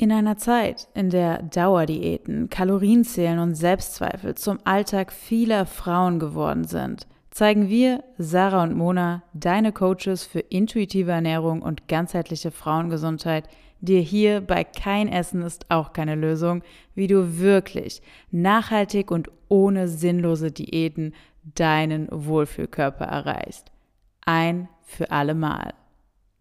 In einer Zeit, in der Dauerdiäten, Kalorienzählen und Selbstzweifel zum Alltag vieler Frauen geworden sind, zeigen wir, Sarah und Mona, deine Coaches für intuitive Ernährung und ganzheitliche Frauengesundheit, dir hier bei Kein Essen ist auch keine Lösung, wie du wirklich nachhaltig und ohne sinnlose Diäten deinen Wohlfühlkörper erreichst. Ein für alle Mal.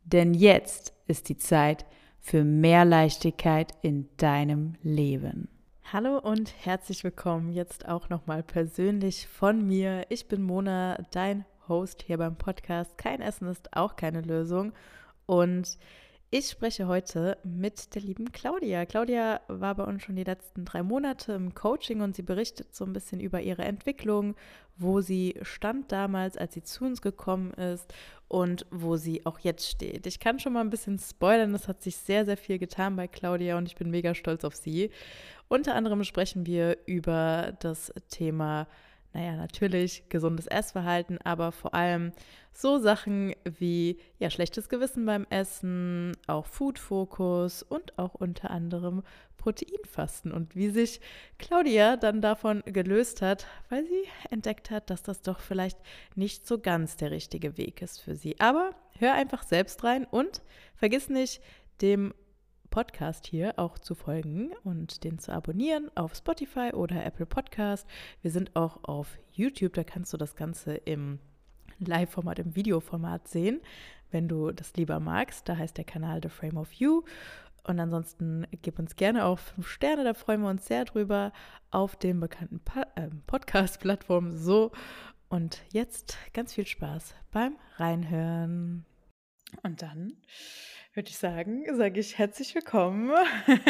Denn jetzt ist die Zeit, für mehr Leichtigkeit in deinem Leben. Hallo und herzlich willkommen jetzt auch nochmal persönlich von mir. Ich bin Mona, dein Host hier beim Podcast. Kein Essen ist auch keine Lösung. Und ich spreche heute mit der lieben Claudia. Claudia war bei uns schon die letzten drei Monate im Coaching und sie berichtet so ein bisschen über ihre Entwicklung, wo sie stand damals, als sie zu uns gekommen ist und wo sie auch jetzt steht. Ich kann schon mal ein bisschen spoilern, es hat sich sehr, sehr viel getan bei Claudia und ich bin mega stolz auf sie. Unter anderem sprechen wir über das Thema naja, natürlich gesundes Essverhalten, aber vor allem so Sachen wie ja, schlechtes Gewissen beim Essen, auch Food-Fokus und auch unter anderem Proteinfasten und wie sich Claudia dann davon gelöst hat, weil sie entdeckt hat, dass das doch vielleicht nicht so ganz der richtige Weg ist für sie. Aber hör einfach selbst rein und vergiss nicht, dem Podcast hier auch zu folgen und den zu abonnieren auf Spotify oder Apple Podcast. Wir sind auch auf YouTube, da kannst du das Ganze im Live-Format, im Videoformat sehen, wenn du das lieber magst. Da heißt der Kanal The Frame of You. Und ansonsten gib uns gerne auch fünf Sterne, da freuen wir uns sehr drüber auf den bekannten äh, Podcast-Plattformen so. Und jetzt ganz viel Spaß beim Reinhören. Und dann würde ich sagen, sage ich herzlich willkommen.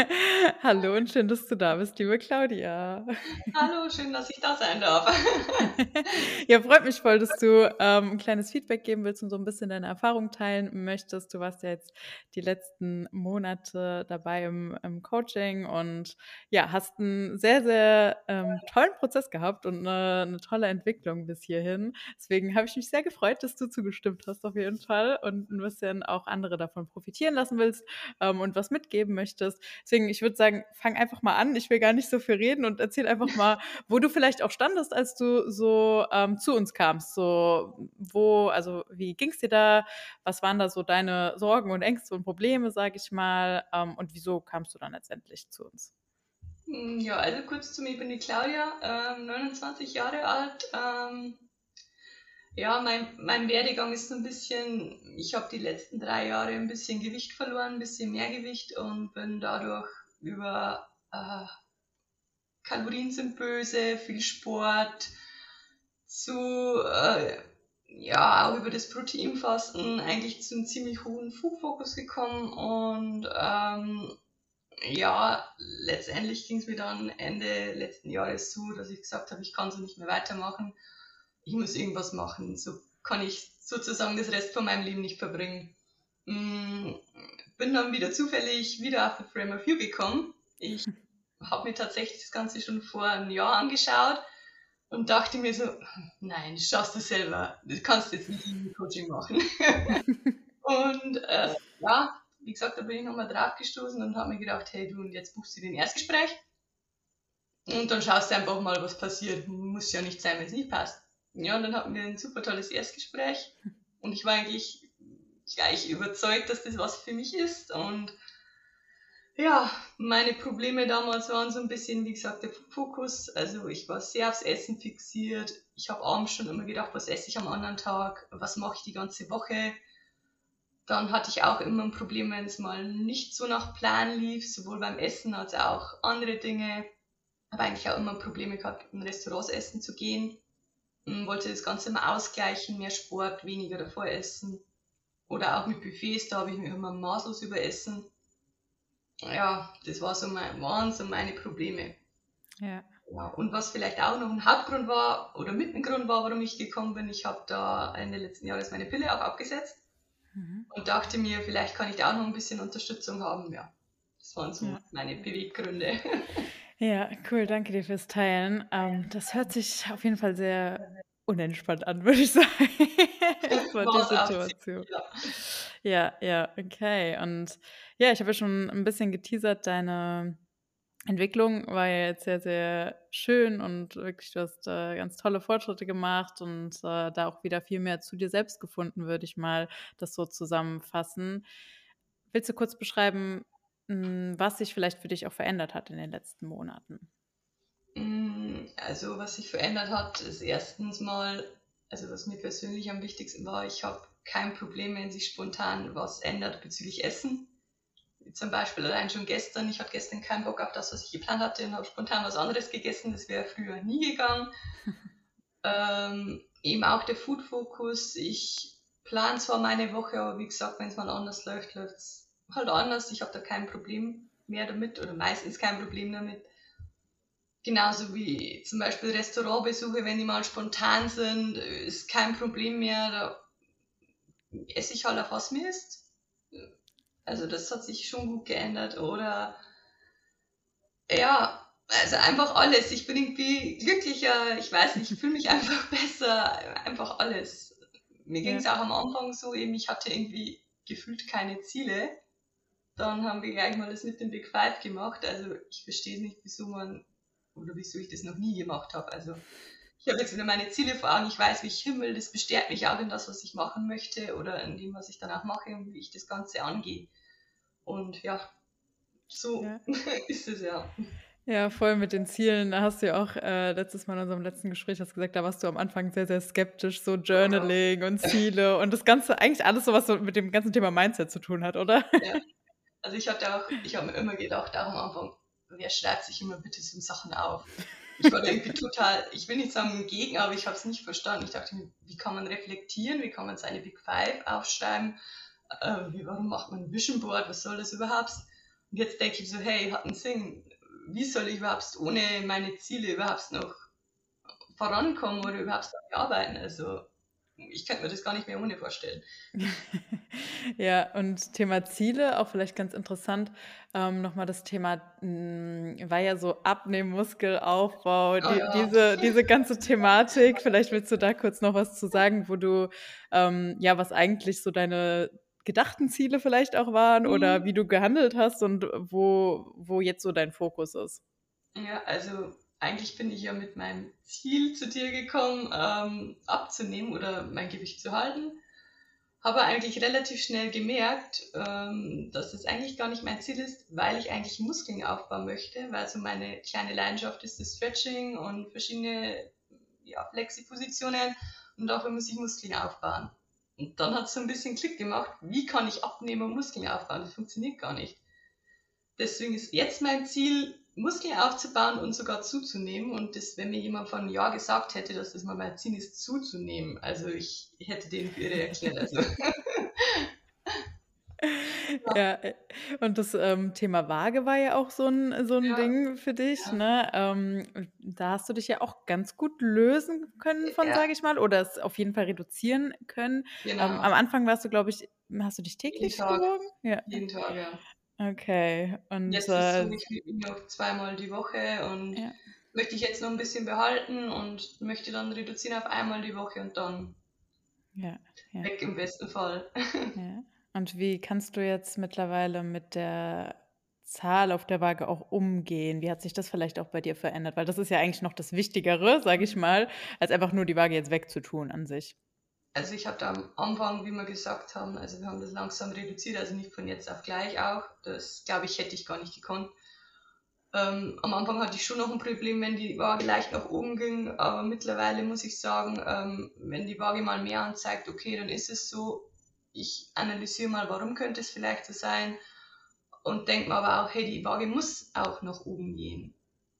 Hallo und schön, dass du da bist, liebe Claudia. Hallo, schön, dass ich da sein darf. ja, freut mich voll, dass du ähm, ein kleines Feedback geben willst und so ein bisschen deine Erfahrung teilen möchtest. Du warst ja jetzt die letzten Monate dabei im, im Coaching und ja, hast einen sehr, sehr ähm, tollen Prozess gehabt und eine, eine tolle Entwicklung bis hierhin. Deswegen habe ich mich sehr gefreut, dass du zugestimmt hast auf jeden Fall und ein bisschen auch andere davon profitieren profitieren lassen willst ähm, und was mitgeben möchtest. Deswegen, ich würde sagen, fang einfach mal an. Ich will gar nicht so viel reden und erzähl einfach mal, wo du vielleicht auch standest, als du so ähm, zu uns kamst. So, wo, also wie ging es dir da? Was waren da so deine Sorgen und Ängste und Probleme, sage ich mal? Ähm, und wieso kamst du dann letztendlich zu uns? Hm, ja, also kurz zu mir, ich bin die Claudia, ähm, 29 Jahre alt, ähm, ja, mein, mein Werdegang ist so ein bisschen, ich habe die letzten drei Jahre ein bisschen Gewicht verloren, ein bisschen mehr Gewicht und bin dadurch über äh, Kalorien sind böse, viel Sport, zu, äh, ja, auch über das Proteinfasten eigentlich zu einem ziemlich hohen Food-Fokus gekommen und ähm, ja, letztendlich ging es mir dann Ende letzten Jahres so, dass ich gesagt habe, ich kann so nicht mehr weitermachen ich muss irgendwas machen. So kann ich sozusagen das Rest von meinem Leben nicht verbringen. Mm, bin dann wieder zufällig wieder auf The Frame of You gekommen. Ich habe mir tatsächlich das Ganze schon vor einem Jahr angeschaut und dachte mir so, nein, das schaffst du selber, das kannst du jetzt nicht im Coaching machen. und äh, ja, wie gesagt, da bin ich nochmal drauf gestoßen und habe mir gedacht, hey du, und jetzt buchst du den Erstgespräch und dann schaust du einfach mal, was passiert. Muss ja nicht sein, wenn es nicht passt. Ja, und dann hatten wir ein super tolles Erstgespräch und ich war eigentlich gleich überzeugt, dass das was für mich ist und ja, meine Probleme damals waren so ein bisschen, wie gesagt, der Fokus. Also ich war sehr aufs Essen fixiert. Ich habe abends schon immer gedacht, was esse ich am anderen Tag, was mache ich die ganze Woche. Dann hatte ich auch immer ein Problem, wenn es mal nicht so nach Plan lief, sowohl beim Essen als auch andere Dinge. Habe eigentlich auch immer Probleme gehabt, in Restaurants essen zu gehen wollte das Ganze immer ausgleichen, mehr Sport, weniger davor essen. Oder auch mit Buffets, da habe ich mich immer maßlos überessen. Ja, das war so mein, waren so meine Probleme. Ja. ja. Und was vielleicht auch noch ein Hauptgrund war oder mit ein Grund war, warum ich gekommen bin, ich habe da Ende letzten Jahres meine Pille auch abgesetzt mhm. und dachte mir, vielleicht kann ich da auch noch ein bisschen Unterstützung haben. Ja, das waren so ja. meine Beweggründe. Ja, cool, danke dir fürs Teilen. Ähm, das hört sich auf jeden Fall sehr unentspannt an, würde ich sagen. war die Situation. Ja. ja, okay. Und Ja, ich habe ja schon ein bisschen geteasert, deine Entwicklung war ja jetzt sehr, sehr schön und wirklich, du hast äh, ganz tolle Fortschritte gemacht und äh, da auch wieder viel mehr zu dir selbst gefunden, würde ich mal das so zusammenfassen. Willst du kurz beschreiben, was sich vielleicht für dich auch verändert hat in den letzten Monaten? Mm, also, was sich verändert hat, ist erstens mal, also was mir persönlich am wichtigsten war, ich habe kein Problem, wenn sich spontan was ändert bezüglich Essen zum Beispiel allein schon gestern, ich hatte gestern keinen Bock auf das, was ich geplant hatte und habe spontan was anderes gegessen, das wäre früher nie gegangen. ähm, eben auch der Food-Fokus, ich plane zwar meine Woche, aber wie gesagt, wenn es mal anders läuft, läuft es halt anders. Ich habe da kein Problem mehr damit oder meistens kein Problem damit. Genauso wie zum Beispiel Restaurantbesuche, wenn die mal spontan sind, ist kein Problem mehr. Da esse ich halt auf was mir ist. Also das hat sich schon gut geändert. Oder ja, also einfach alles. Ich bin irgendwie glücklicher, ich weiß nicht, ich fühle mich einfach besser, einfach alles. Mir ging es ja. auch am Anfang so, eben ich hatte irgendwie gefühlt keine Ziele. Dann haben wir gleich mal das mit dem Big Five gemacht. Also ich verstehe nicht, wieso man oder wieso ich das noch nie gemacht habe. Also ich habe jetzt wieder meine Ziele vor Augen, ich weiß, wie ich himmel, das bestärkt mich auch in das, was ich machen möchte oder in dem, was ich danach mache und wie ich das Ganze angehe. Und ja, so ja. ist es ja. Ja, voll mit den Zielen. Da hast du ja auch äh, letztes Mal in unserem letzten Gespräch hast gesagt, da warst du am Anfang sehr, sehr skeptisch, so Journaling ja. und Ziele und das Ganze, eigentlich alles so, was so mit dem ganzen Thema Mindset zu tun hat, oder? Ja. Also ich hatte auch, habe mir immer gedacht, auch am Anfang, wer schreibt sich immer bitte so Sachen auf? Ich war irgendwie total, ich will nicht sagen gegen, aber ich habe es nicht verstanden. Ich dachte mir, wie kann man reflektieren, wie kann man seine Big Five aufschreiben? äh, warum macht man ein Vision Board, was soll das überhaupt? Und jetzt denke ich so, hey, hat einen Sinn, wie soll ich überhaupt ohne meine Ziele überhaupt noch vorankommen oder überhaupt noch arbeiten? Also ich könnte mir das gar nicht mehr ohne vorstellen. ja, und Thema Ziele, auch vielleicht ganz interessant, ähm, nochmal das Thema, mh, hm, war ja so Abnehmen, Muskelaufbau, oh, die, ja. diese, diese ganze Thematik, vielleicht willst du da kurz noch was zu sagen, wo du, ähm, ja, was eigentlich so deine gedachten Ziele vielleicht auch waren mhm. oder wie du gehandelt hast und wo, wo jetzt so dein Fokus ist. Ja, also eigentlich bin ich ja mit meinem Ziel zu dir gekommen, ähm, abzunehmen oder mein Gewicht zu halten. Habe eigentlich relativ schnell gemerkt, ähm, dass das eigentlich gar nicht mein Ziel ist, weil ich eigentlich Muskeln aufbauen möchte, weil so meine kleine Leidenschaft ist das Stretching und verschiedene ja, Flexi-Positionen und dafür muss ich Muskeln aufbauen. Und dann hat es so ein bisschen Klick gemacht, wie kann ich abnehmen und Muskeln aufbauen? Das funktioniert gar nicht. Deswegen ist jetzt mein Ziel, Muskeln aufzubauen und sogar zuzunehmen. Und das, wenn mir jemand einem Jahr gesagt hätte, dass das mal mein Ziel ist, zuzunehmen, also ich hätte den für irre erklärt. Also. ja, und das ähm, Thema Waage war ja auch so ein, so ein ja. Ding für dich. Ja. Ne? Ähm, da hast du dich ja auch ganz gut lösen können von, ja. sage ich mal, oder es auf jeden Fall reduzieren können. Genau. Ähm, am Anfang warst du, glaube ich, hast du dich täglich gewogen? Ja. Jeden Tag, ja. Okay. Und, jetzt äh, so, ich noch zweimal die Woche und ja. möchte ich jetzt noch ein bisschen behalten und möchte dann reduzieren auf einmal die Woche und dann ja, ja. weg im besten Fall. Und wie kannst du jetzt mittlerweile mit der Zahl auf der Waage auch umgehen? Wie hat sich das vielleicht auch bei dir verändert? Weil das ist ja eigentlich noch das Wichtigere, sage ich mal, als einfach nur die Waage jetzt wegzutun an sich. Also ich habe da am Anfang, wie wir gesagt haben, also wir haben das langsam reduziert, also nicht von jetzt auf gleich auch. Das glaube ich, hätte ich gar nicht gekonnt. Ähm, am Anfang hatte ich schon noch ein Problem, wenn die Waage leicht nach oben ging, aber mittlerweile muss ich sagen, ähm, wenn die Waage mal mehr anzeigt, okay, dann ist es so. Ich analysiere mal, warum könnte es vielleicht so sein und denke mir aber auch, hey, die Waage muss auch nach oben gehen.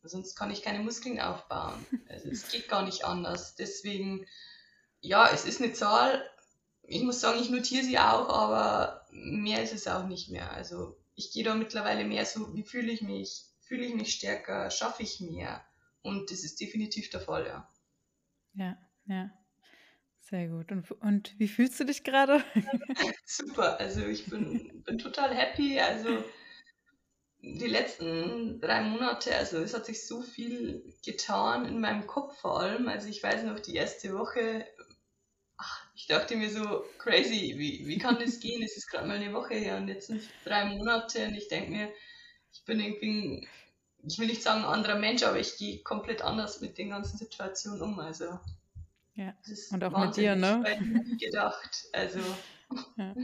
Sonst kann ich keine Muskeln aufbauen. Also es geht gar nicht anders. Deswegen ja, es ist eine Zahl. Ich muss sagen, ich notiere sie auch, aber mehr ist es auch nicht mehr. Also ich gehe da mittlerweile mehr so, wie fühle ich mich? Fühle ich mich stärker? Schaffe ich mehr? Und das ist definitiv der Fall, ja. Ja, ja. Sehr gut. Und, und wie fühlst du dich gerade? Super, also ich bin, bin total happy. Also die letzten drei Monate, also es hat sich so viel getan in meinem Kopf vor allem. Also ich weiß noch, die erste Woche Ich dachte mir so, crazy, wie, wie kann das gehen? Es ist gerade mal eine Woche her und jetzt sind es drei Monate und ich denke mir, ich bin irgendwie, ich will nicht sagen ein anderer Mensch, aber ich gehe komplett anders mit den ganzen Situationen um. Also, ja, und auch mit dir, ne? gedacht. Also. Ja.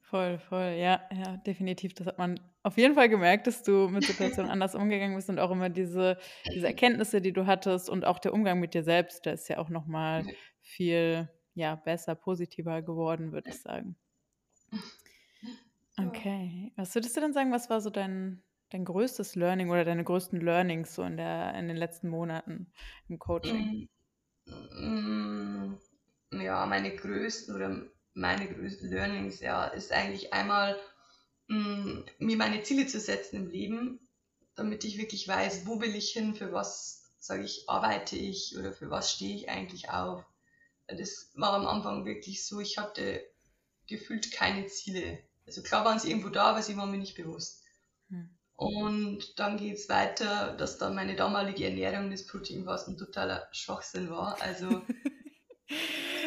Voll, voll, ja, ja, definitiv. Das hat man auf jeden Fall gemerkt, dass du mit Situationen anders umgegangen bist und auch immer diese, diese Erkenntnisse, die du hattest und auch der Umgang mit dir selbst, der ist ja auch nochmal viel ja, besser, positiver geworden, würde ich sagen. Okay. Was würdest du denn sagen, was war so dein, dein größtes Learning oder deine größten Learnings so in, der, in den letzten Monaten im Coaching? Mm, mm, ja, meine größten oder meine größten Learnings, ja, ist eigentlich einmal, mh, mm, mir meine Ziele zu setzen im Leben, damit ich wirklich weiß, wo will ich hin, für was, sage ich, arbeite ich oder für was stehe ich eigentlich auf. Das war am Anfang wirklich so, ich hatte gefühlt keine Ziele. Also klar waren sie irgendwo da, aber sie waren mir nicht bewusst. Hm. Und dann geht es weiter, dass dann meine damalige Ernährung des Protein ein totaler Schwachsinn war. Also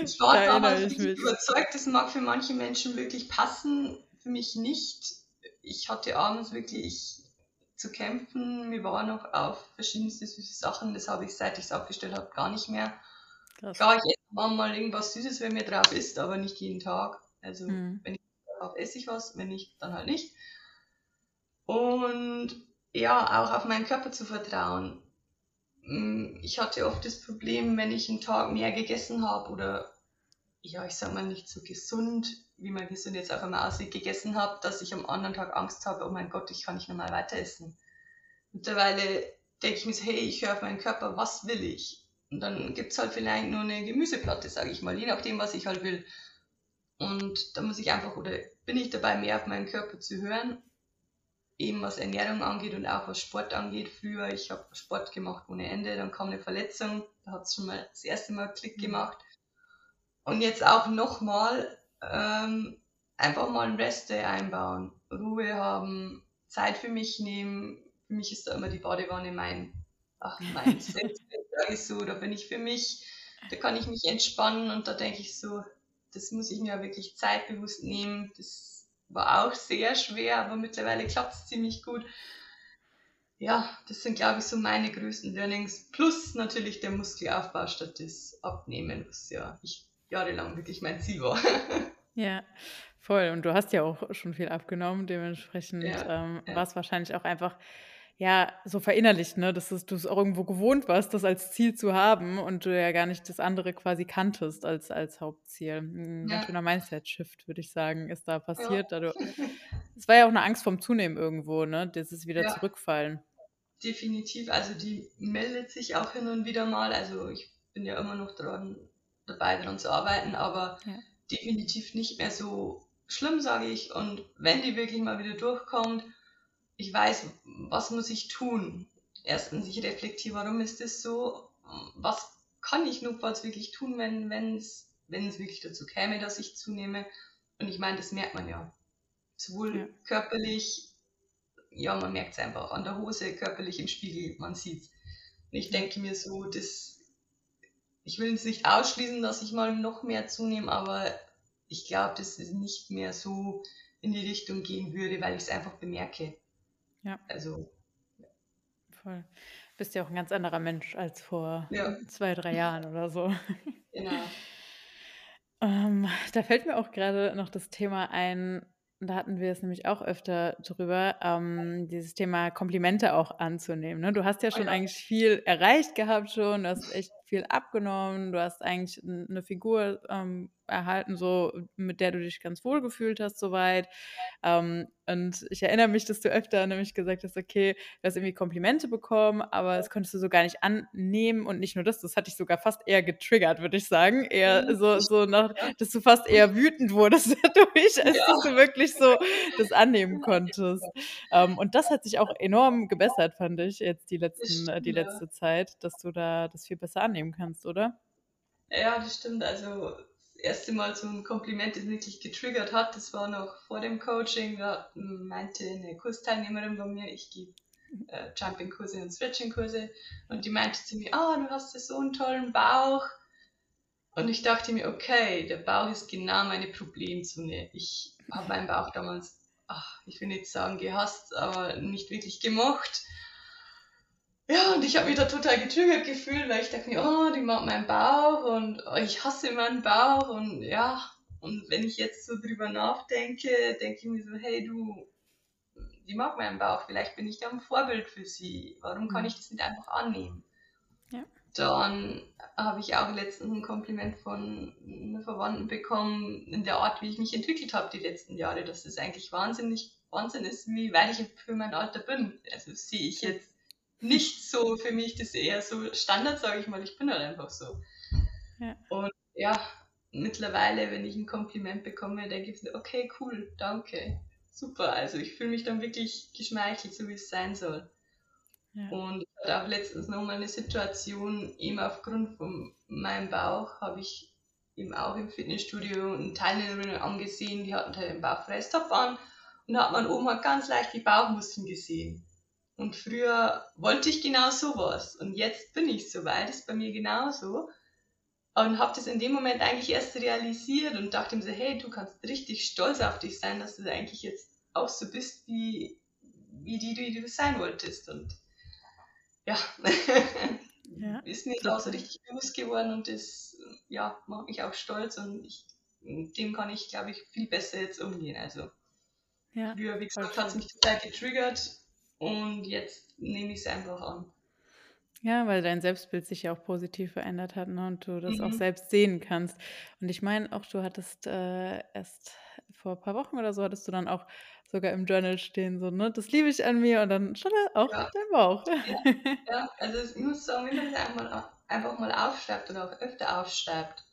Ich war da damals ich überzeugt, das mag für manche Menschen wirklich passen, für mich nicht. Ich hatte abends wirklich zu kämpfen. Mir war noch auf verschiedenste süße Sachen. Das habe ich, seit ich es aufgestellt habe, gar nicht mehr. Krass. Klar, ich esse mal irgendwas Süßes, wenn mir drauf ist, aber nicht jeden Tag. Also, mhm. wenn ich drauf esse ich was, wenn nicht, dann halt nicht. Und ja, auch auf meinen Körper zu vertrauen. Mm, ich hatte oft das Problem, wenn ich einen Tag mehr gegessen habe oder ja, ich sag mal nicht so gesund, wie man gesund jetzt auf einmal aussieht, gegessen habe, dass ich am anderen Tag Angst habe, oh mein Gott, ich kann nicht nochmal weiter essen. Mittlerweile denke ich mir so, hey, ich höre auf meinen Körper, was will ich? Und dann gibt es halt vielleicht nur eine Gemüseplatte, sage ich mal, je nachdem, was ich halt will. Und da muss ich einfach, oder bin ich dabei, mehr auf meinen Körper zu hören eben was Ernährung angeht und auch was Sport angeht. Früher, ich habe Sport gemacht ohne Ende, dann kam eine Verletzung, da hat es schon mal das erste Mal Klick mhm. gemacht. Und jetzt auch nochmal ähm, einfach mal ein Rest-Day einbauen, Ruhe haben, Zeit für mich nehmen. Für mich ist da immer die Badewanne mein, ach, mein Selbst, sage ich so, da bin ich für mich, da kann ich mich entspannen und da denke ich so, das muss ich mir wirklich zeitbewusst nehmen. Das war auch sehr schwer, aber mittlerweile klappt es ziemlich gut. Ja, das sind, glaube ich, so meine größten Learnings. Plus natürlich der Muskelaufbau statt das Abnehmen, was ja ich jahrelang wirklich mein Ziel war. Ja, voll. Und du hast ja auch schon viel abgenommen. Dementsprechend ja, ähm, ja. war es wahrscheinlich auch einfach ja, so verinnerlicht, ne, dass du es auch irgendwo gewohnt warst, das als Ziel zu haben und du ja gar nicht das andere quasi kanntest als, als Hauptziel. Ein ja. schöner Mindset-Shift, würde ich sagen, ist da passiert. Ja. es war ja auch eine Angst vom Zunehmen irgendwo, ne, dieses wieder ja. zurückfallen. Definitiv, also die meldet sich auch hin und wieder mal. Also ich bin ja immer noch dran, dabei daran zu arbeiten, aber ja. definitiv nicht mehr so schlimm, sage ich. Und wenn die wirklich mal wieder durchkommt, ich weiß, was muss ich tun. Erstens, ich reflektiere, warum ist das so? Was kann ich notfalls wirklich tun, wenn es wenn es wirklich dazu käme, dass ich zunehme? Und ich meine, das merkt man ja. Sowohl ja. körperlich, ja, man merkt es einfach an der Hose, körperlich im Spiegel, man sieht es. Und ich denke mir so, das, ich will es nicht ausschließen, dass ich mal noch mehr zunehme, aber ich glaube, dass es nicht mehr so in die Richtung gehen würde, weil ich es einfach bemerke. Ja. Also. Ja. Voll. Bist ja auch ein ganz anderer Mensch als vor ja. zwei, drei Jahren oder so. Genau. ähm, da fällt mir auch gerade noch das Thema ein, da hatten wir es nämlich auch öfter drüber, ähm, dieses Thema Komplimente auch anzunehmen. Ne? Du hast ja oh schon oh ja. eigentlich viel erreicht gehabt schon, du hast echt viel abgenommen, du hast eigentlich eine Figur ähm, erhalten, so mit der du dich ganz wohl gefühlt hast, soweit. Ähm, und ich erinnere mich, dass du öfter nämlich gesagt hast, okay, du hast irgendwie Komplimente bekommen, aber das konntest du so gar nicht annehmen und nicht nur das, das hat dich sogar fast eher getriggert, würde ich sagen. Eher mhm. so, so nach, dass du fast eher wütend wurdest dadurch, als ja. dass du wirklich so das annehmen konntest. Ähm, und das hat sich auch enorm gebessert, fand ich, jetzt die letzten, äh, die letzte Zeit, dass du da das viel besser annehmen kannst, oder? Ja, das stimmt. Also erste Mal so ein Kompliment, das wirklich getriggert hat, das war noch vor dem Coaching. Da meinte eine Kursteilnehmerin von mir, ich gebe äh, Jumping-Kurse und Stretching-Kurse und die meinte zu mir, ah, oh, du hast ja so einen tollen Bauch. Und ich dachte mir, okay, der Bauch ist genau meine Problemzone. Ich habe meinen Bauch damals, ach, ich will nicht sagen gehasst, aber nicht wirklich gemocht. Ja, und ich habe mich da total getriggert gefühlt, weil ich dachte mir, oh, die mag meinen Bauch und oh, ich hasse meinen Bauch und ja, und wenn ich jetzt so drüber nachdenke, denke ich mir so, hey du, die mag meinen Bauch, vielleicht bin ich da ein Vorbild für sie. Warum kann mhm. ich das nicht einfach annehmen? Ja. Dann habe ich auch letztens ein Kompliment von einer Verwandten bekommen, in der Art, wie ich mich entwickelt habe die letzten Jahre, dass es eigentlich wahnsinnig Wahnsinn ist, wie weit ich für mein Alter bin. Also sehe ich jetzt nicht so für mich, das ist eher so Standard, sage ich mal, ich bin halt einfach so. Ja. Und ja, mittlerweile, wenn ich ein Kompliment bekomme, denke ich mir, okay, cool, danke, super. Also ich fühle mich dann wirklich geschmeichelt, so wie es sein soll. Ja. Und ich hatte auch letztens nochmal eine Situation, eben aufgrund von meinem Bauch habe ich eben auch im Fitnessstudio eine Teilnehmerin angesehen, die hatten halt den Bauchfresstopf an und da hat man oben halt ganz leicht die Bauchmuskeln gesehen. Und früher wollte ich genau sowas. Und jetzt bin ich so weit, ist bei mir genauso. Und habe das in dem Moment eigentlich erst realisiert und dachte mir so, hey, du kannst richtig stolz auf dich sein, dass du eigentlich jetzt auch so bist, wie, wie die, die du sein wolltest. Und ja, ja. ist mir auch so richtig bewusst geworden und das ja, macht mich auch stolz und ich, dem kann ich, glaube ich, viel besser jetzt umgehen. Also ja, früher, wie gesagt, hat es mich total getriggert und jetzt nehme ich es einfach an. Ja, weil dein Selbstbild sich ja auch positiv verändert hat ne? und du das auch mhm. selbst sehen kannst. Und ich meine auch, du hattest äh, erst vor ein paar Wochen oder so, hattest du dann auch sogar im Journal stehen, so, ne, das liebe ich an mir und dann schon auch Ja, dein Bauch. ja, ja. Also ich muss sagen, wenn man das einfach, einfach mal aufschreibt oder auch öfter aufschreibt,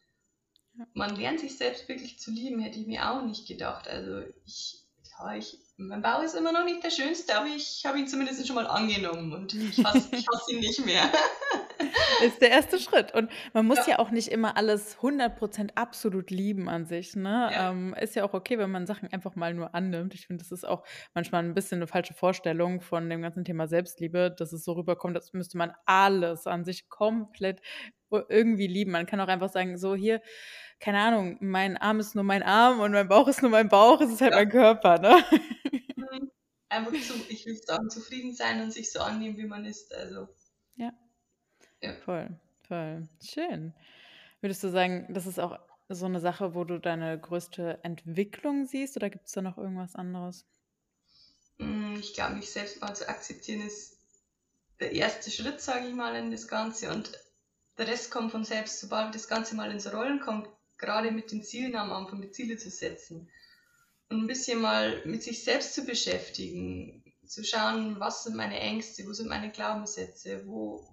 Ja. man lernt sich selbst wirklich zu lieben, hätte ich mir auch nicht gedacht. Also ich, ja, ich mein Bauch ist immer noch nicht der schönste, aber ich habe ihn zumindest schon mal angenommen und ich hasse, ich hasse ihn nicht mehr. ist der erste Schritt. Und man muss ja, ja auch nicht immer alles 100% absolut lieben an sich. Ne? Ja. Ähm, ist ja auch okay, wenn man Sachen einfach mal nur annimmt. Ich finde, das ist auch manchmal ein bisschen eine falsche Vorstellung von dem ganzen Thema Selbstliebe, dass es so rüberkommt, als müsste man alles an sich komplett irgendwie lieben. Man kann auch einfach sagen, so hier, keine Ahnung, mein Arm ist nur mein Arm und mein Bauch ist nur mein Bauch, es ist halt ja. mein Körper, ne? Mhm. Einfach so, ich will sagen, zufrieden sein und sich so annehmen, wie man ist. Also. Ja. ja. Voll, voll. Schön. Würdest du sagen, das ist auch so eine Sache, wo du deine größte Entwicklung siehst oder gibt es da noch irgendwas anderes? Mm, ich glaube, mich selbst mal zu akzeptieren ist der erste Schritt, sage ich mal, in das Ganze. Und der Rest kommt von selbst, sobald das Ganze mal ins Rollen kommt, gerade mit den Zielen am Anfang, die Ziele zu setzen und ein bisschen mal mit sich selbst zu beschäftigen, zu schauen, was sind meine Ängste, wo sind meine Glaubenssätze, wo,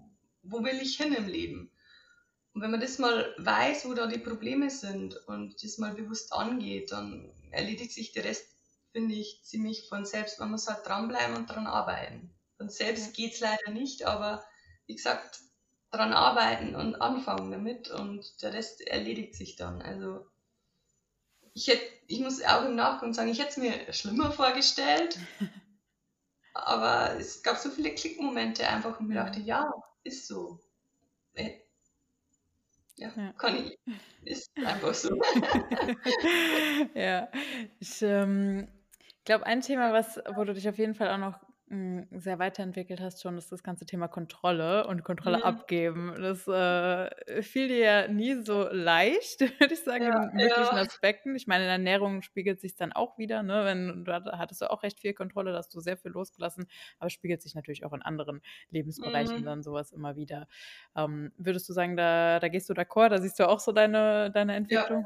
wo will ich hin im Leben. Und wenn man das mal weiß, wo da die Probleme sind und das mal bewusst angeht, dann erledigt sich der Rest, finde ich, ziemlich von selbst. Man muss halt dranbleiben und dran arbeiten. Von selbst ja. geht es leider nicht, aber wie gesagt, dran arbeiten und anfangen damit und der Rest erledigt sich dann. Also ich hätte, ich muss auch im Nachgang sagen, ich hätte es mir schlimmer vorgestellt, aber es gab so viele Klickmomente einfach und mir dachte, ja, ist so. Äh, ja, ja, kann ich. Ist einfach so. ja, ich ähm, glaube, ein Thema, was, wo du dich auf jeden Fall auch noch sehr weiterentwickelt hast schon, ist das ganze Thema Kontrolle und Kontrolle Mhm. abgeben. Das äh, fiel dir ja nie so leicht, würde ich sagen, Ja, in möglichen ja. Aspekten. Ich meine, in der Ernährung spiegelt sich dann auch wieder, ne? Wenn du hattest du auch recht viel Kontrolle, da hast du sehr viel losgelassen, aber spiegelt sich natürlich auch in anderen Lebensbereichen Mhm. dann sowas immer wieder. Ähm, würdest du sagen, da, da gehst du d'accord, da siehst du auch so deine, deine Ja.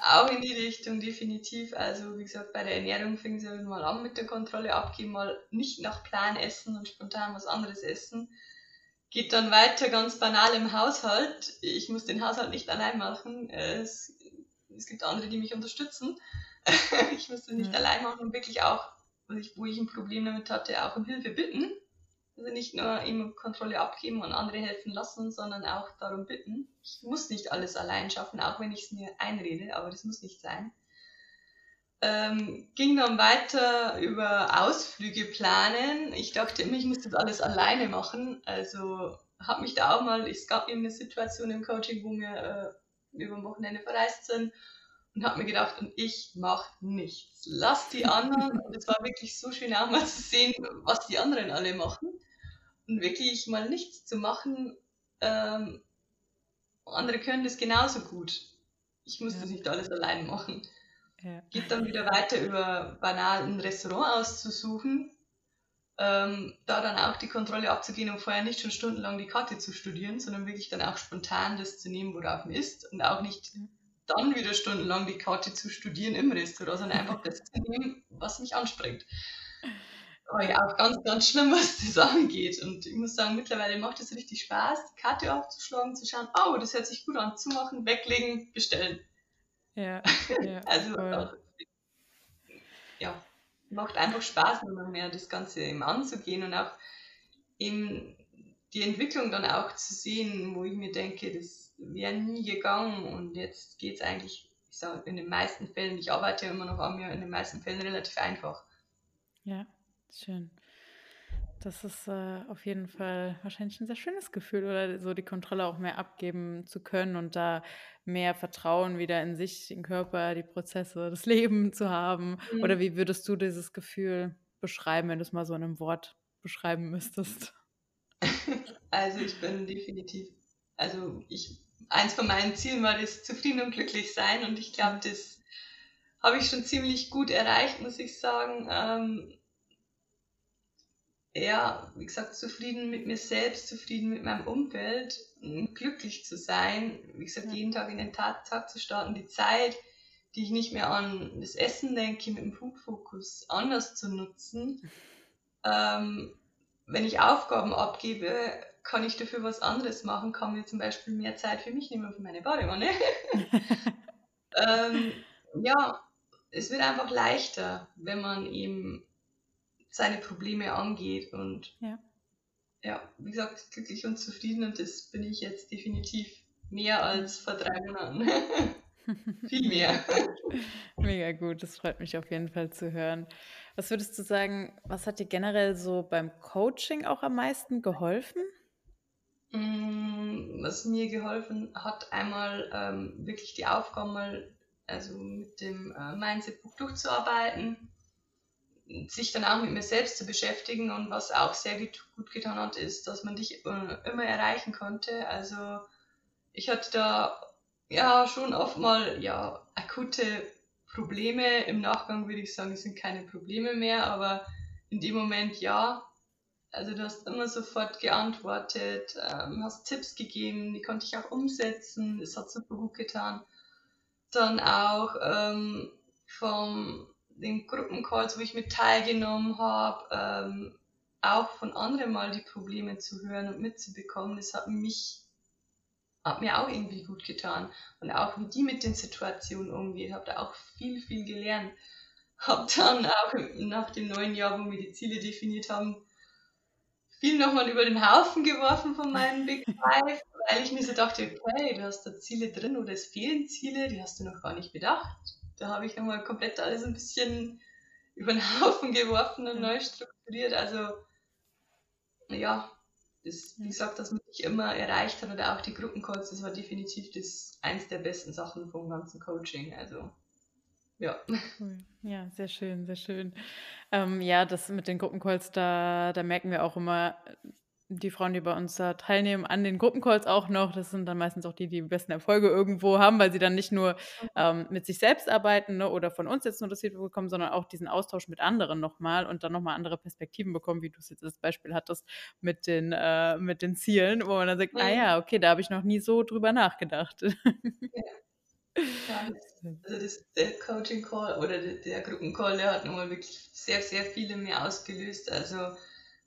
Auch in die Richtung, definitiv. Also, wie gesagt, bei der Ernährung fing sie mal an mit der Kontrolle abgeben, mal nicht nach Plan essen und spontan was anderes essen. Geht dann weiter ganz banal im Haushalt. Ich muss den Haushalt nicht allein machen. Es, es gibt andere, die mich unterstützen. ich muss das nicht mhm. allein machen und wirklich auch, wo ich ein Problem damit hatte, auch um Hilfe bitten. Also nicht nur immer Kontrolle abgeben und andere helfen lassen, sondern auch darum bitten. Ich muss nicht alles allein schaffen, auch wenn ich es mir einrede, aber das muss nicht sein. Ähm, ging dann weiter über Ausflüge planen. Ich dachte immer, ich muss das alles alleine machen. Also habe mich da auch mal, es gab eben eine Situation im Coaching, wo mir über dem Wochenende verreist sind und habe mir gedacht, und ich mache nichts. Lass die anderen. und es war wirklich so schön auch mal zu sehen, was die anderen alle machen. Und wirklich mal nichts zu machen. Ähm, andere können das genauso gut. Ich muss ja. das nicht alles allein machen. Ja. Geht dann wieder weiter über banal ein Restaurant auszusuchen, ähm, da dann auch die Kontrolle abzugehen und vorher nicht schon stundenlang die Karte zu studieren, sondern wirklich dann auch spontan das zu nehmen, worauf man ist und auch nicht dann wieder stundenlang die Karte zu studieren im Restaurant, sondern einfach das zu nehmen, was mich anspringt. Aber ja, auch ganz, ganz schlimm, was das angeht. Und ich muss sagen, mittlerweile macht es richtig Spaß, die Karte aufzuschlagen, zu schauen, oh, das hört sich gut an, zumachen, weglegen, bestellen. Ja. ja also, auch, ja, macht einfach Spaß, immer mehr das Ganze eben anzugehen und auch eben die Entwicklung dann auch zu sehen, wo ich mir denke, das wäre nie gegangen und jetzt geht es eigentlich, ich sage in den meisten Fällen, ich arbeite immer noch an mir, in den meisten Fällen relativ einfach. Ja, schön. Das ist äh, auf jeden Fall wahrscheinlich ein sehr schönes Gefühl oder so die Kontrolle auch mehr abgeben zu können und da mehr Vertrauen wieder in sich, den Körper, die Prozesse, das Leben zu haben. Mhm. Oder wie würdest du dieses Gefühl beschreiben, wenn du es mal so in einem Wort beschreiben müsstest? Also ich bin definitiv, also ich, eins von meinen Zielen war das zufrieden und glücklich sein und ich glaube, das habe ich schon ziemlich gut erreicht, muss ich sagen. Ähm, ja, wie gesagt, zufrieden mit mir selbst, zufrieden mit meinem Umfeld, glücklich zu sein, wie gesagt, jeden Tag in den Tag, Tag zu starten, die Zeit, die ich nicht mehr an das Essen denke, mit dem Food-Fokus anders zu nutzen. Ähm, wenn ich Aufgaben abgebe, kann ich dafür was anderes machen, kann mir zum Beispiel mehr Zeit für mich nehmen, für meine Badewanne. ähm, ja, es wird einfach leichter, wenn man eben seine Probleme angeht und ja. ja, wie gesagt, glücklich und zufrieden und das bin ich jetzt definitiv mehr als vor drei Monaten. Viel mehr. Mega gut, das freut mich auf jeden Fall zu hören. Was würdest du sagen, was hat dir generell so beim Coaching auch am meisten geholfen? Mm, was mir geholfen hat, einmal ähm, wirklich die Aufgaben mal also mit dem äh, Mindset-Buch durchzuarbeiten sich dann auch mit mir selbst zu beschäftigen und was auch sehr gut getan hat, ist, dass man dich äh, immer erreichen konnte. Also ich hatte da ja schon oft mal ja akute Probleme. Im Nachgang würde ich sagen, es sind keine Probleme mehr, aber in dem Moment ja. Also du hast immer sofort geantwortet, ähm, hast Tipps gegeben, die konnte ich auch umsetzen. Es hat super gut getan. Dann auch ähm, vom den Gruppencalls, wo ich mit teilgenommen habe, ähm, auch von anderen mal die Probleme zu hören und mitzubekommen, das hat mich hat mir auch irgendwie gut getan. Und auch wie die mit den Situationen umgehen, habe da auch viel, viel gelernt. Habe dann auch nach dem neuen Jahr, wo wir die Ziele definiert haben, viel nochmal über den Haufen geworfen von meinen Big Five, weil ich mir so dachte, okay, du hast da Ziele drin oder es fehlen Ziele, die hast du noch gar nicht bedacht da habe ich nochmal komplett alles ein bisschen über den Haufen geworfen und neu strukturiert. Also ja, das, wie gesagt, dass mich immer erreicht hat oder auch die Gruppencalls, das war definitiv das eins der besten Sachen vom ganzen Coaching. Also ja. Ja, sehr schön, sehr schön. Ähm, ja, das mit den Gruppencalls, da, da merken wir auch immer, die Frauen, die bei uns da teilnehmen, an den Gruppencalls auch noch. Das sind dann meistens auch die, die die besten Erfolge irgendwo haben, weil sie dann nicht nur mhm. ähm, mit sich selbst arbeiten ne, oder von uns jetzt nur das Feedback bekommen, sondern auch diesen Austausch mit anderen nochmal und dann nochmal andere Perspektiven bekommen, wie du es jetzt als Beispiel hattest mit den, äh, mit den Zielen, wo man dann sagt, ah mhm. ah ja, okay, da habe ich noch nie so drüber nachgedacht. Ja. Ja, also das, der Coaching Call oder der, der Gruppencall, der hat nochmal wirklich sehr, sehr viele mehr ausgelöst. Also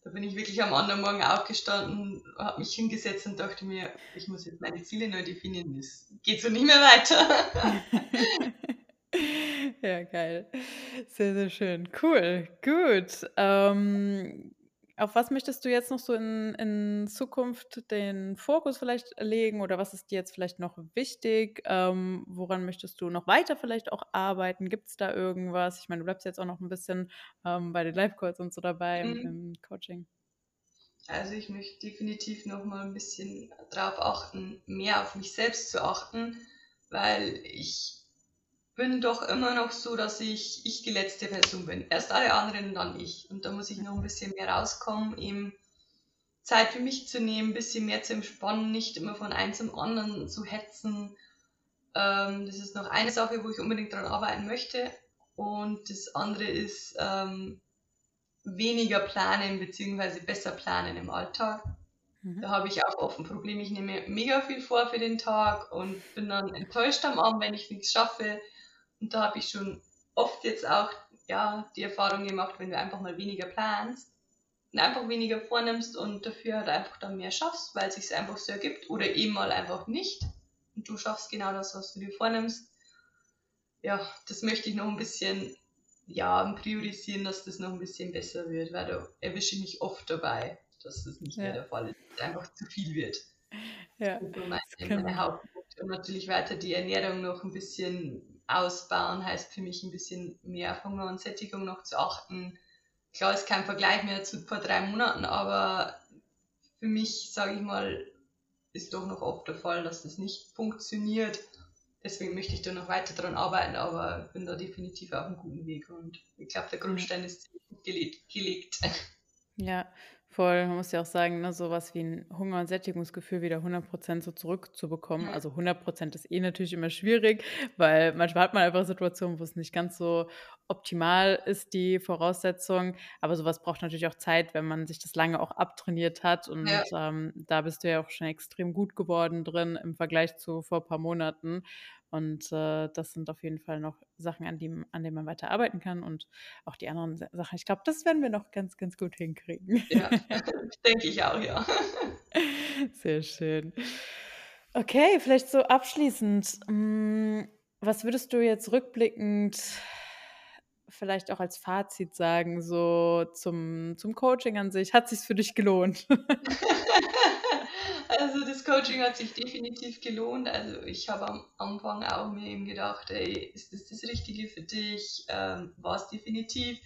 da bin ich wirklich am anderen Morgen aufgestanden, habe mich hingesetzt und dachte mir, ich muss jetzt meine Ziele neu definieren. Das geht so nicht mehr weiter. ja, geil. Sehr, sehr schön. Cool, gut. Ähm, auf was möchtest du jetzt noch so in, in Zukunft den Fokus vielleicht legen oder was ist dir jetzt vielleicht noch wichtig? Ähm, woran möchtest du noch weiter vielleicht auch arbeiten? Gibt es da irgendwas? Ich meine, du bleibst jetzt auch noch ein bisschen ähm, bei den Live-Calls und so dabei mhm. im, Coaching. Also ich möchte definitiv noch mal ein bisschen darauf achten, mehr auf mich selbst zu achten, weil ich bin doch immer noch so, dass ich, ich die letzte Person bin. Erst alle anderen, dann ich. Und da muss ich noch ein bisschen mehr rauskommen, eben Zeit für mich zu nehmen, ein bisschen mehr zu entspannen, nicht immer von einem zum anderen zu hetzen. Ähm, das ist noch eine Sache, wo ich unbedingt daran arbeiten möchte. Und das andere ist ähm, weniger planen bzw. besser planen im Alltag. Mhm. Da habe ich auch oft ein Problem. Ich nehme mega viel vor für den Tag und bin dann enttäuscht am Abend, wenn ich nichts schaffe. Und da habe ich schon oft jetzt auch ja, die Erfahrung gemacht, wenn du einfach mal weniger planst, einfach weniger vornimmst und dafür halt einfach dann mehr schaffst, weil es sich einfach so ergibt oder eben mal einfach nicht und du schaffst genau das, was du dir vornimmst. Ja, das möchte ich noch ein bisschen ja, priorisieren, dass das noch ein bisschen besser wird, weil da erwische ich mich oft dabei, dass das nicht ja. mehr der Fall ist, dass es einfach zu viel wird. Ja, das ist meine, meine Hauptpunkt. Und natürlich weiter die Ernährung noch ein bisschen ausbauen, heißt für mich ein bisschen mehr auf Hunger und Sättigung noch zu achten, Klar ist kein Vergleich mehr zu vor drei Monaten, aber für mich, sage ich mal, ist doch noch oft der Fall, dass das nicht funktioniert. Deswegen möchte ich da noch weiter daran arbeiten, aber bin da definitiv auf einem guten Weg und ich glaube, der Grundstein ist gelegt. Ja, Voll, man muss ja auch sagen, ne, sowas wie ein Hunger und Sättigungsgefühl wieder 100% so zurückzubekommen. Also 100% ist eh natürlich immer schwierig, weil manchmal hat man einfach Situationen, wo es nicht ganz so optimal ist, die Voraussetzung. Aber sowas braucht natürlich auch Zeit, wenn man sich das lange auch abtrainiert hat. Und Ja. ähm, da bist du ja auch schon extrem gut geworden drin im Vergleich zu vor ein paar Monaten. Und äh, das sind auf jeden Fall noch Sachen, an, die, an denen man weiter arbeiten kann. Und auch die anderen Sachen. Ich glaube, das werden wir noch ganz, ganz gut hinkriegen. Ja, denke ich auch, ja. Sehr schön. Okay, vielleicht so abschließend. Hm, was würdest du jetzt rückblickend vielleicht auch als Fazit sagen, so zum, zum Coaching an sich? Hat sich für dich gelohnt? Also das Coaching hat sich definitiv gelohnt. Also ich habe am Anfang auch mir eben gedacht, ey, ist das das Richtige für dich? Ähm, War es definitiv.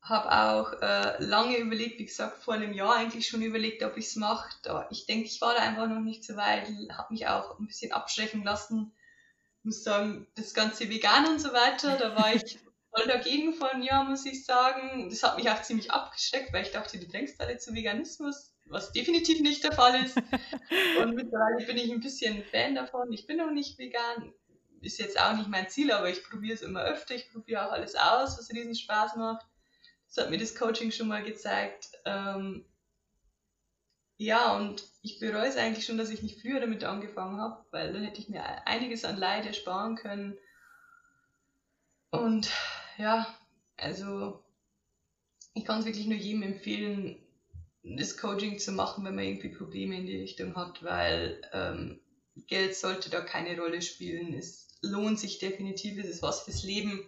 Habe auch äh, lange überlegt, wie gesagt, vor einem Jahr eigentlich schon überlegt, ob ich es mache. Ich denke, ich war da einfach noch nicht so weit, habe mich auch ein bisschen abschrecken lassen. Muss sagen, das ganze Vegan und so weiter, da war ich voll dagegen von, ja, muss ich sagen. Das hat mich auch ziemlich abgeschreckt, weil ich dachte, du denkst alle zu Veganismus was definitiv nicht der Fall ist. Und mittlerweile bin ich ein bisschen Fan davon. Ich bin noch nicht vegan, ist jetzt auch nicht mein Ziel, aber ich probiere es immer öfter. Ich probiere auch alles aus, was riesen Spaß macht. Das hat mir das Coaching schon mal gezeigt. Ähm, ja, und ich bereue es eigentlich schon, dass ich nicht früher damit angefangen habe, weil dann hätte ich mir einiges an Leid ersparen können. Und ja, also ich kann es wirklich nur jedem empfehlen, das Coaching zu machen, wenn man irgendwie Probleme in die Richtung hat, weil ähm, Geld sollte da keine Rolle spielen. Es lohnt sich definitiv, es ist was fürs Leben.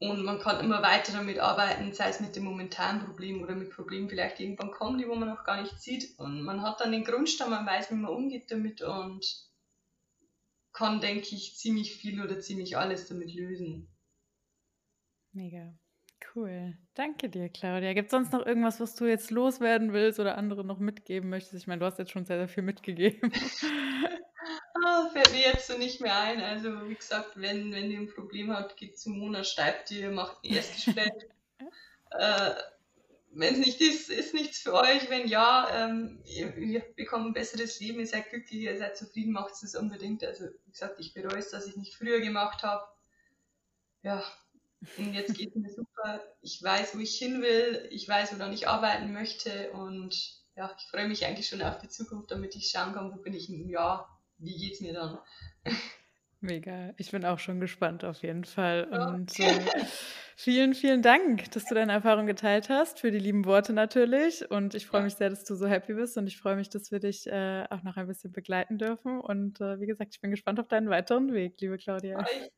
Und man kann immer weiter damit arbeiten, sei es mit dem momentanen Problem oder mit Problemen vielleicht irgendwann kommen, die wo man noch gar nicht sieht. Und man hat dann den Grundstamm, man weiß, wie man umgeht damit und kann, denke ich, ziemlich viel oder ziemlich alles damit lösen. Mega. Cool. Danke dir, Claudia. Gibt es sonst noch irgendwas, was du jetzt loswerden willst oder andere noch mitgeben möchtest? Ich meine, du hast jetzt schon sehr, sehr viel mitgegeben. ah, fällt mir jetzt so nicht mehr ein. Also, wie gesagt, wenn, wenn ihr ein Problem habt, geht zum Mona, schreibt ihr, macht ein Erstgespräch. äh, wenn es nicht ist, ist nichts für euch. Wenn ja, ähm, ihr, ihr, bekommt ein besseres Leben, ihr seid glücklich, ihr seid zufrieden, macht es unbedingt. Also, wie gesagt, ich bereue es, dass ich nicht früher gemacht habe. Ja, und jetzt geht es mir super. Ich weiß, wo ich hin will. Ich weiß, woran ich arbeiten möchte. Und ja, ich freue mich eigentlich schon auf die Zukunft, damit ich schauen kann, wo bin ich in einem Jahr. Wie geht es mir dann? Mega. Ich bin auch schon gespannt auf jeden Fall. Und äh, vielen, vielen Dank, dass du deine Erfahrung geteilt hast, für die lieben Worte natürlich. Und ich freue ja. mich sehr, dass du so happy bist und ich freue mich, dass wir dich äh, auch noch ein bisschen begleiten dürfen. Und äh, wie gesagt, ich bin gespannt auf deinen weiteren Weg, liebe Claudia. Ich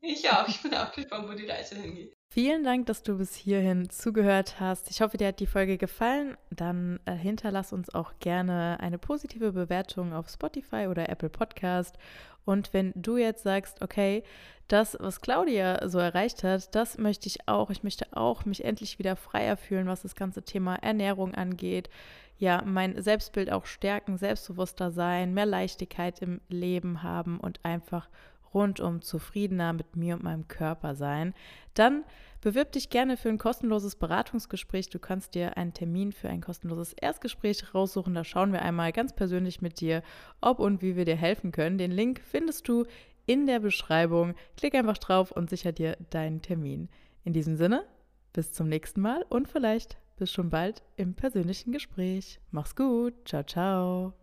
ich auch. Ich bin auch gespannt, wo die Reise hingeht. Vielen Dank, dass du bis hierhin zugehört hast. Ich hoffe, dir hat die Folge gefallen. Dann äh, hinterlass uns auch gerne eine positive Bewertung auf Spotify oder Apple Podcast. Und wenn du jetzt sagst, okay, das, was Claudia so erreicht hat, das möchte ich auch. Ich möchte auch mich endlich wieder freier fühlen, was das ganze Thema Ernährung angeht. Ja, mein Selbstbild auch stärken, selbstbewusster sein, mehr Leichtigkeit im Leben haben und einfach rundum zufriedener mit mir und meinem Körper sein, dann bewirb dich gerne für ein kostenloses Beratungsgespräch. Du kannst dir einen Termin für ein kostenloses Erstgespräch raussuchen. Da schauen wir einmal ganz persönlich mit dir, ob und wie wir dir helfen können. Den Link findest du in der Beschreibung. Klick einfach drauf und sicher dir deinen Termin. In diesem Sinne, bis zum nächsten Mal und vielleicht bis schon bald im persönlichen Gespräch. Mach's gut. Ciao, ciao.